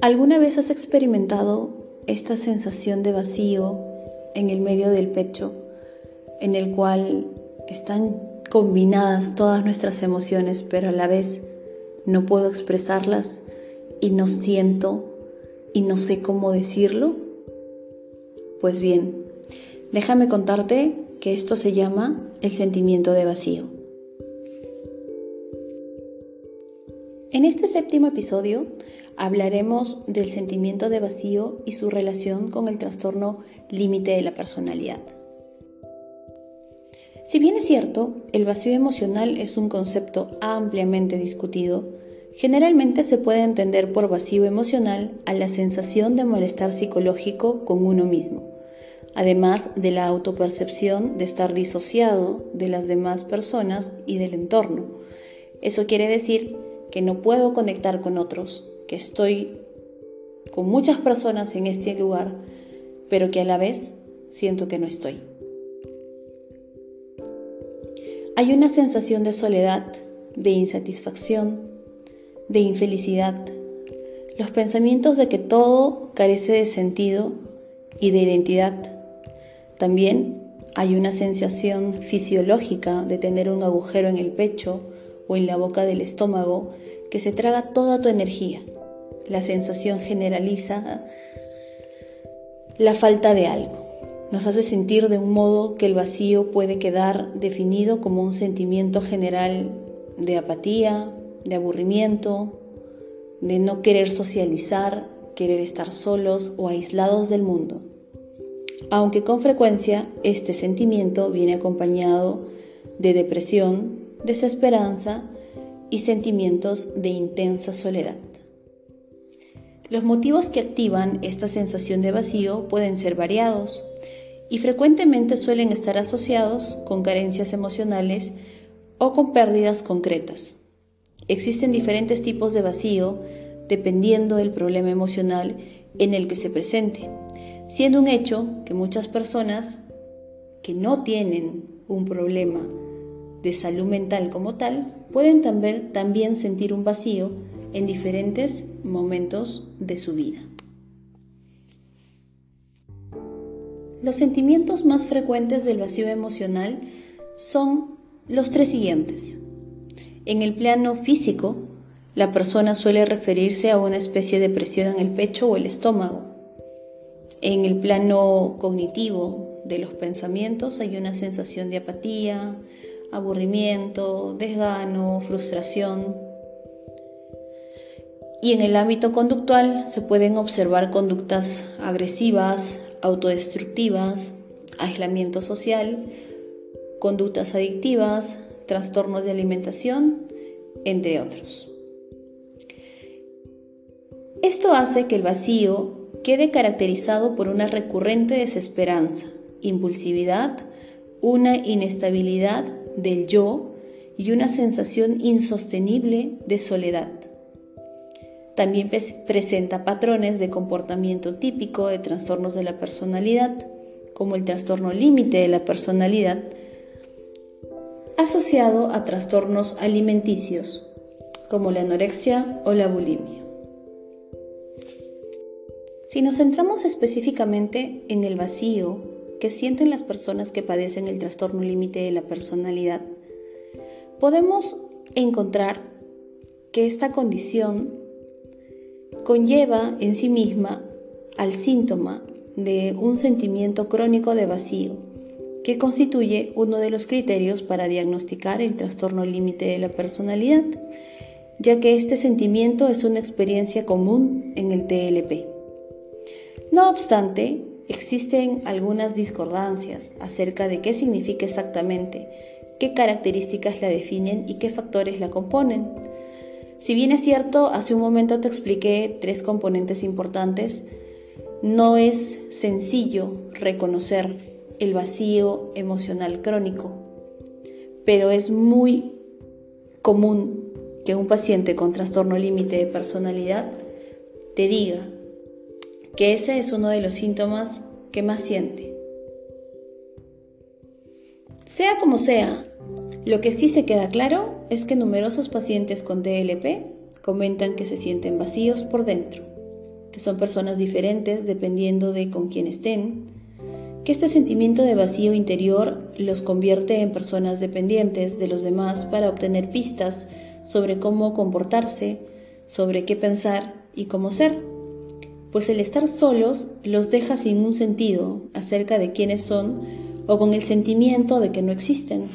¿Alguna vez has experimentado esta sensación de vacío en el medio del pecho, en el cual están combinadas todas nuestras emociones, pero a la vez no puedo expresarlas y no siento y no sé cómo decirlo? Pues bien, déjame contarte que esto se llama el sentimiento de vacío. En este séptimo episodio hablaremos del sentimiento de vacío y su relación con el trastorno límite de la personalidad. Si bien es cierto, el vacío emocional es un concepto ampliamente discutido, generalmente se puede entender por vacío emocional a la sensación de malestar psicológico con uno mismo, además de la autopercepción de estar disociado de las demás personas y del entorno. Eso quiere decir que no puedo conectar con otros, que estoy con muchas personas en este lugar, pero que a la vez siento que no estoy. Hay una sensación de soledad, de insatisfacción, de infelicidad, los pensamientos de que todo carece de sentido y de identidad. También hay una sensación fisiológica de tener un agujero en el pecho o en la boca del estómago que se traga toda tu energía. La sensación generaliza la falta de algo. Nos hace sentir de un modo que el vacío puede quedar definido como un sentimiento general de apatía, de aburrimiento, de no querer socializar, querer estar solos o aislados del mundo. Aunque con frecuencia este sentimiento viene acompañado de depresión, desesperanza y sentimientos de intensa soledad. Los motivos que activan esta sensación de vacío pueden ser variados y frecuentemente suelen estar asociados con carencias emocionales o con pérdidas concretas. Existen diferentes tipos de vacío dependiendo del problema emocional en el que se presente, siendo un hecho que muchas personas que no tienen un problema de salud mental como tal pueden también, sentir un vacío en diferentes momentos de su vida. Los sentimientos más frecuentes del vacío emocional son los tres siguientes. En el plano físico, la persona suele referirse a una especie de presión en el pecho o el estómago. En el plano cognitivo de los pensamientos hay una sensación de apatía, aburrimiento, desgano, frustración, y en el ámbito conductual se pueden observar conductas agresivas, autodestructivas, aislamiento social, conductas adictivas, trastornos de alimentación, entre otros. Esto hace que el vacío quede caracterizado por una recurrente desesperanza, impulsividad, una inestabilidad del yo y una sensación insostenible de soledad. También presenta patrones de comportamiento típico de trastornos de la personalidad, como el trastorno límite de la personalidad, asociado a trastornos alimenticios, como la anorexia o la bulimia. Si nos centramos específicamente en el vacío que sienten las personas que padecen el trastorno límite de la personalidad, podemos encontrar que esta condición conlleva en sí misma al síntoma de un sentimiento crónico de vacío, que constituye uno de los criterios para diagnosticar el trastorno límite de la personalidad, ya que este sentimiento es una experiencia común en el TLP. No obstante, existen algunas discordancias acerca de qué significa exactamente, qué características la definen y qué factores la componen. Si bien es cierto, hace un momento te expliqué tres componentes importantes, no es sencillo reconocer el vacío emocional crónico, pero es muy común que un paciente con trastorno límite de personalidad te diga que ese es uno de los síntomas que más siente. Sea como sea, lo que sí se queda claro es que numerosos pacientes con TLP comentan que se sienten vacíos por dentro, que son personas diferentes dependiendo de con quién estén, que este sentimiento de vacío interior los convierte en personas dependientes de los demás para obtener pistas sobre cómo comportarse, sobre qué pensar y cómo ser, pues el estar solos los deja sin un sentido acerca de quiénes son o con el sentimiento de que no existen.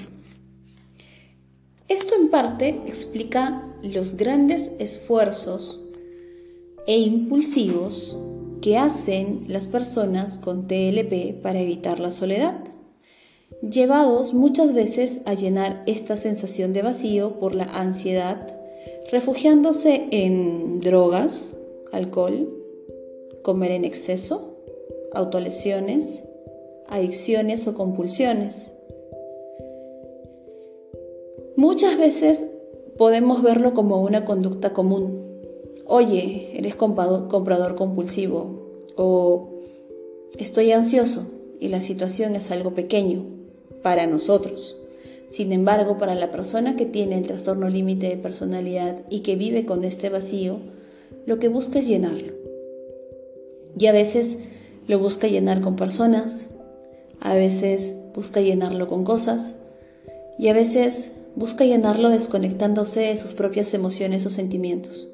Esto en parte explica los grandes esfuerzos e impulsivos que hacen las personas con TLP para evitar la soledad, llevados muchas veces a llenar esta sensación de vacío por la ansiedad, refugiándose en drogas, alcohol, comer en exceso, autolesiones, adicciones o compulsiones. Muchas veces podemos verlo como una conducta común. Oye, eres comprador compulsivo o estoy ansioso y la situación es algo pequeño para nosotros. Sin embargo, para la persona que tiene el trastorno límite de personalidad y que vive con este vacío, lo que busca es llenarlo. Y a veces lo busca llenar con personas, a veces busca llenarlo con cosas y a veces busca llenarlo desconectándose de sus propias emociones o sentimientos.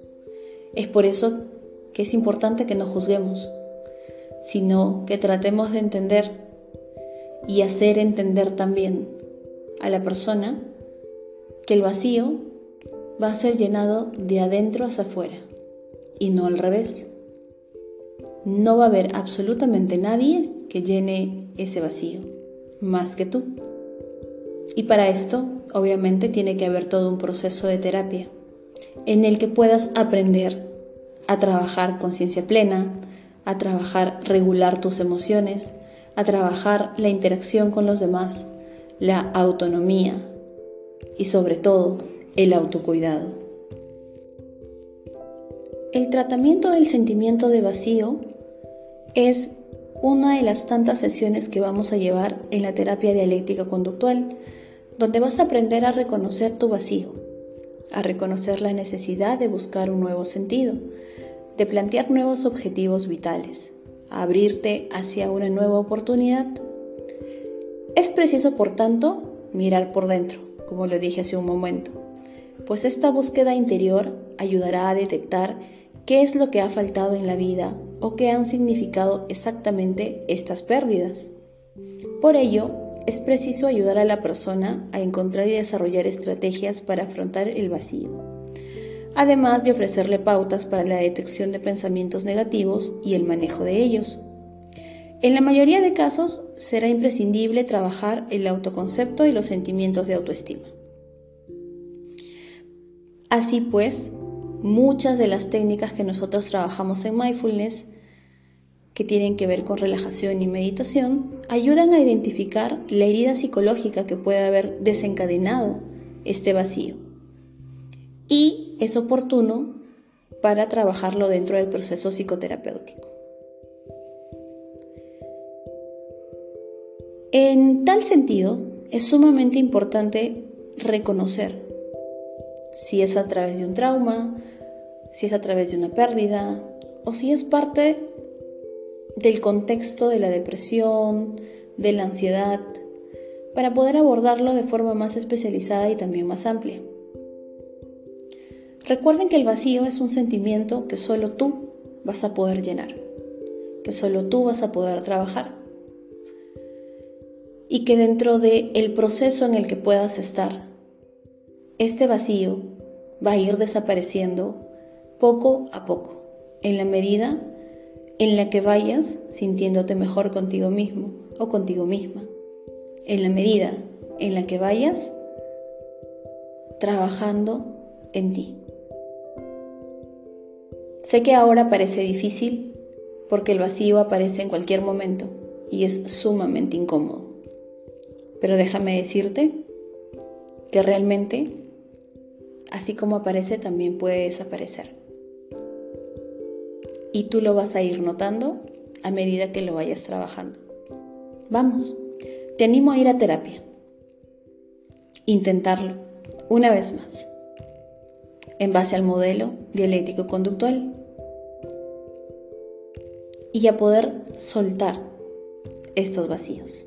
Es por eso que es importante que no juzguemos, sino que tratemos de entender y hacer entender también a la persona que el vacío va a ser llenado de adentro hacia afuera y no al revés. No va a haber absolutamente nadie que llene ese vacío, más que tú. Y para esto obviamente tiene que haber todo un proceso de terapia en el que puedas aprender a trabajar conciencia plena, a trabajar regular tus emociones, a trabajar la interacción con los demás, la autonomía y sobre todo el autocuidado. El tratamiento del sentimiento de vacío es una de las tantas sesiones que vamos a llevar en la terapia dialéctica conductual donde vas a aprender a reconocer tu vacío, a reconocer la necesidad de buscar un nuevo sentido, de plantear nuevos objetivos vitales, a abrirte hacia una nueva oportunidad. Es preciso, por tanto, mirar por dentro, como lo dije hace un momento, pues esta búsqueda interior ayudará a detectar qué es lo que ha faltado en la vida o qué han significado exactamente estas pérdidas. Por ello, es preciso ayudar a la persona a encontrar y desarrollar estrategias para afrontar el vacío, además de ofrecerle pautas para la detección de pensamientos negativos y el manejo de ellos. En la mayoría de casos será imprescindible trabajar el autoconcepto y los sentimientos de autoestima. Así pues, muchas de las técnicas que nosotros trabajamos en mindfulness que tienen que ver con relajación y meditación, ayudan a identificar la herida psicológica que puede haber desencadenado este vacío. Y es oportuno para trabajarlo dentro del proceso psicoterapéutico. En tal sentido, es sumamente importante reconocer si es a través de un trauma, si es a través de una pérdida o si es parte del contexto de la depresión, de la ansiedad, para poder abordarlo de forma más especializada y también más amplia. Recuerden que el vacío es un sentimiento que solo tú vas a poder llenar, que solo tú vas a poder trabajar y que dentro del el proceso en el que puedas estar, este vacío va a ir desapareciendo poco a poco, en la medida en la que vayas sintiéndote mejor contigo mismo o contigo misma, en la medida en la que vayas trabajando en ti. Sé que ahora parece difícil porque el vacío aparece en cualquier momento y es sumamente incómodo. Pero déjame decirte que realmente, así como aparece, también puede desaparecer y tú lo vas a ir notando a medida que lo vayas trabajando. Vamos, te animo a ir a terapia. intentarlo una vez más, en base al modelo dialéctico conductual, y a poder soltar estos vacíos.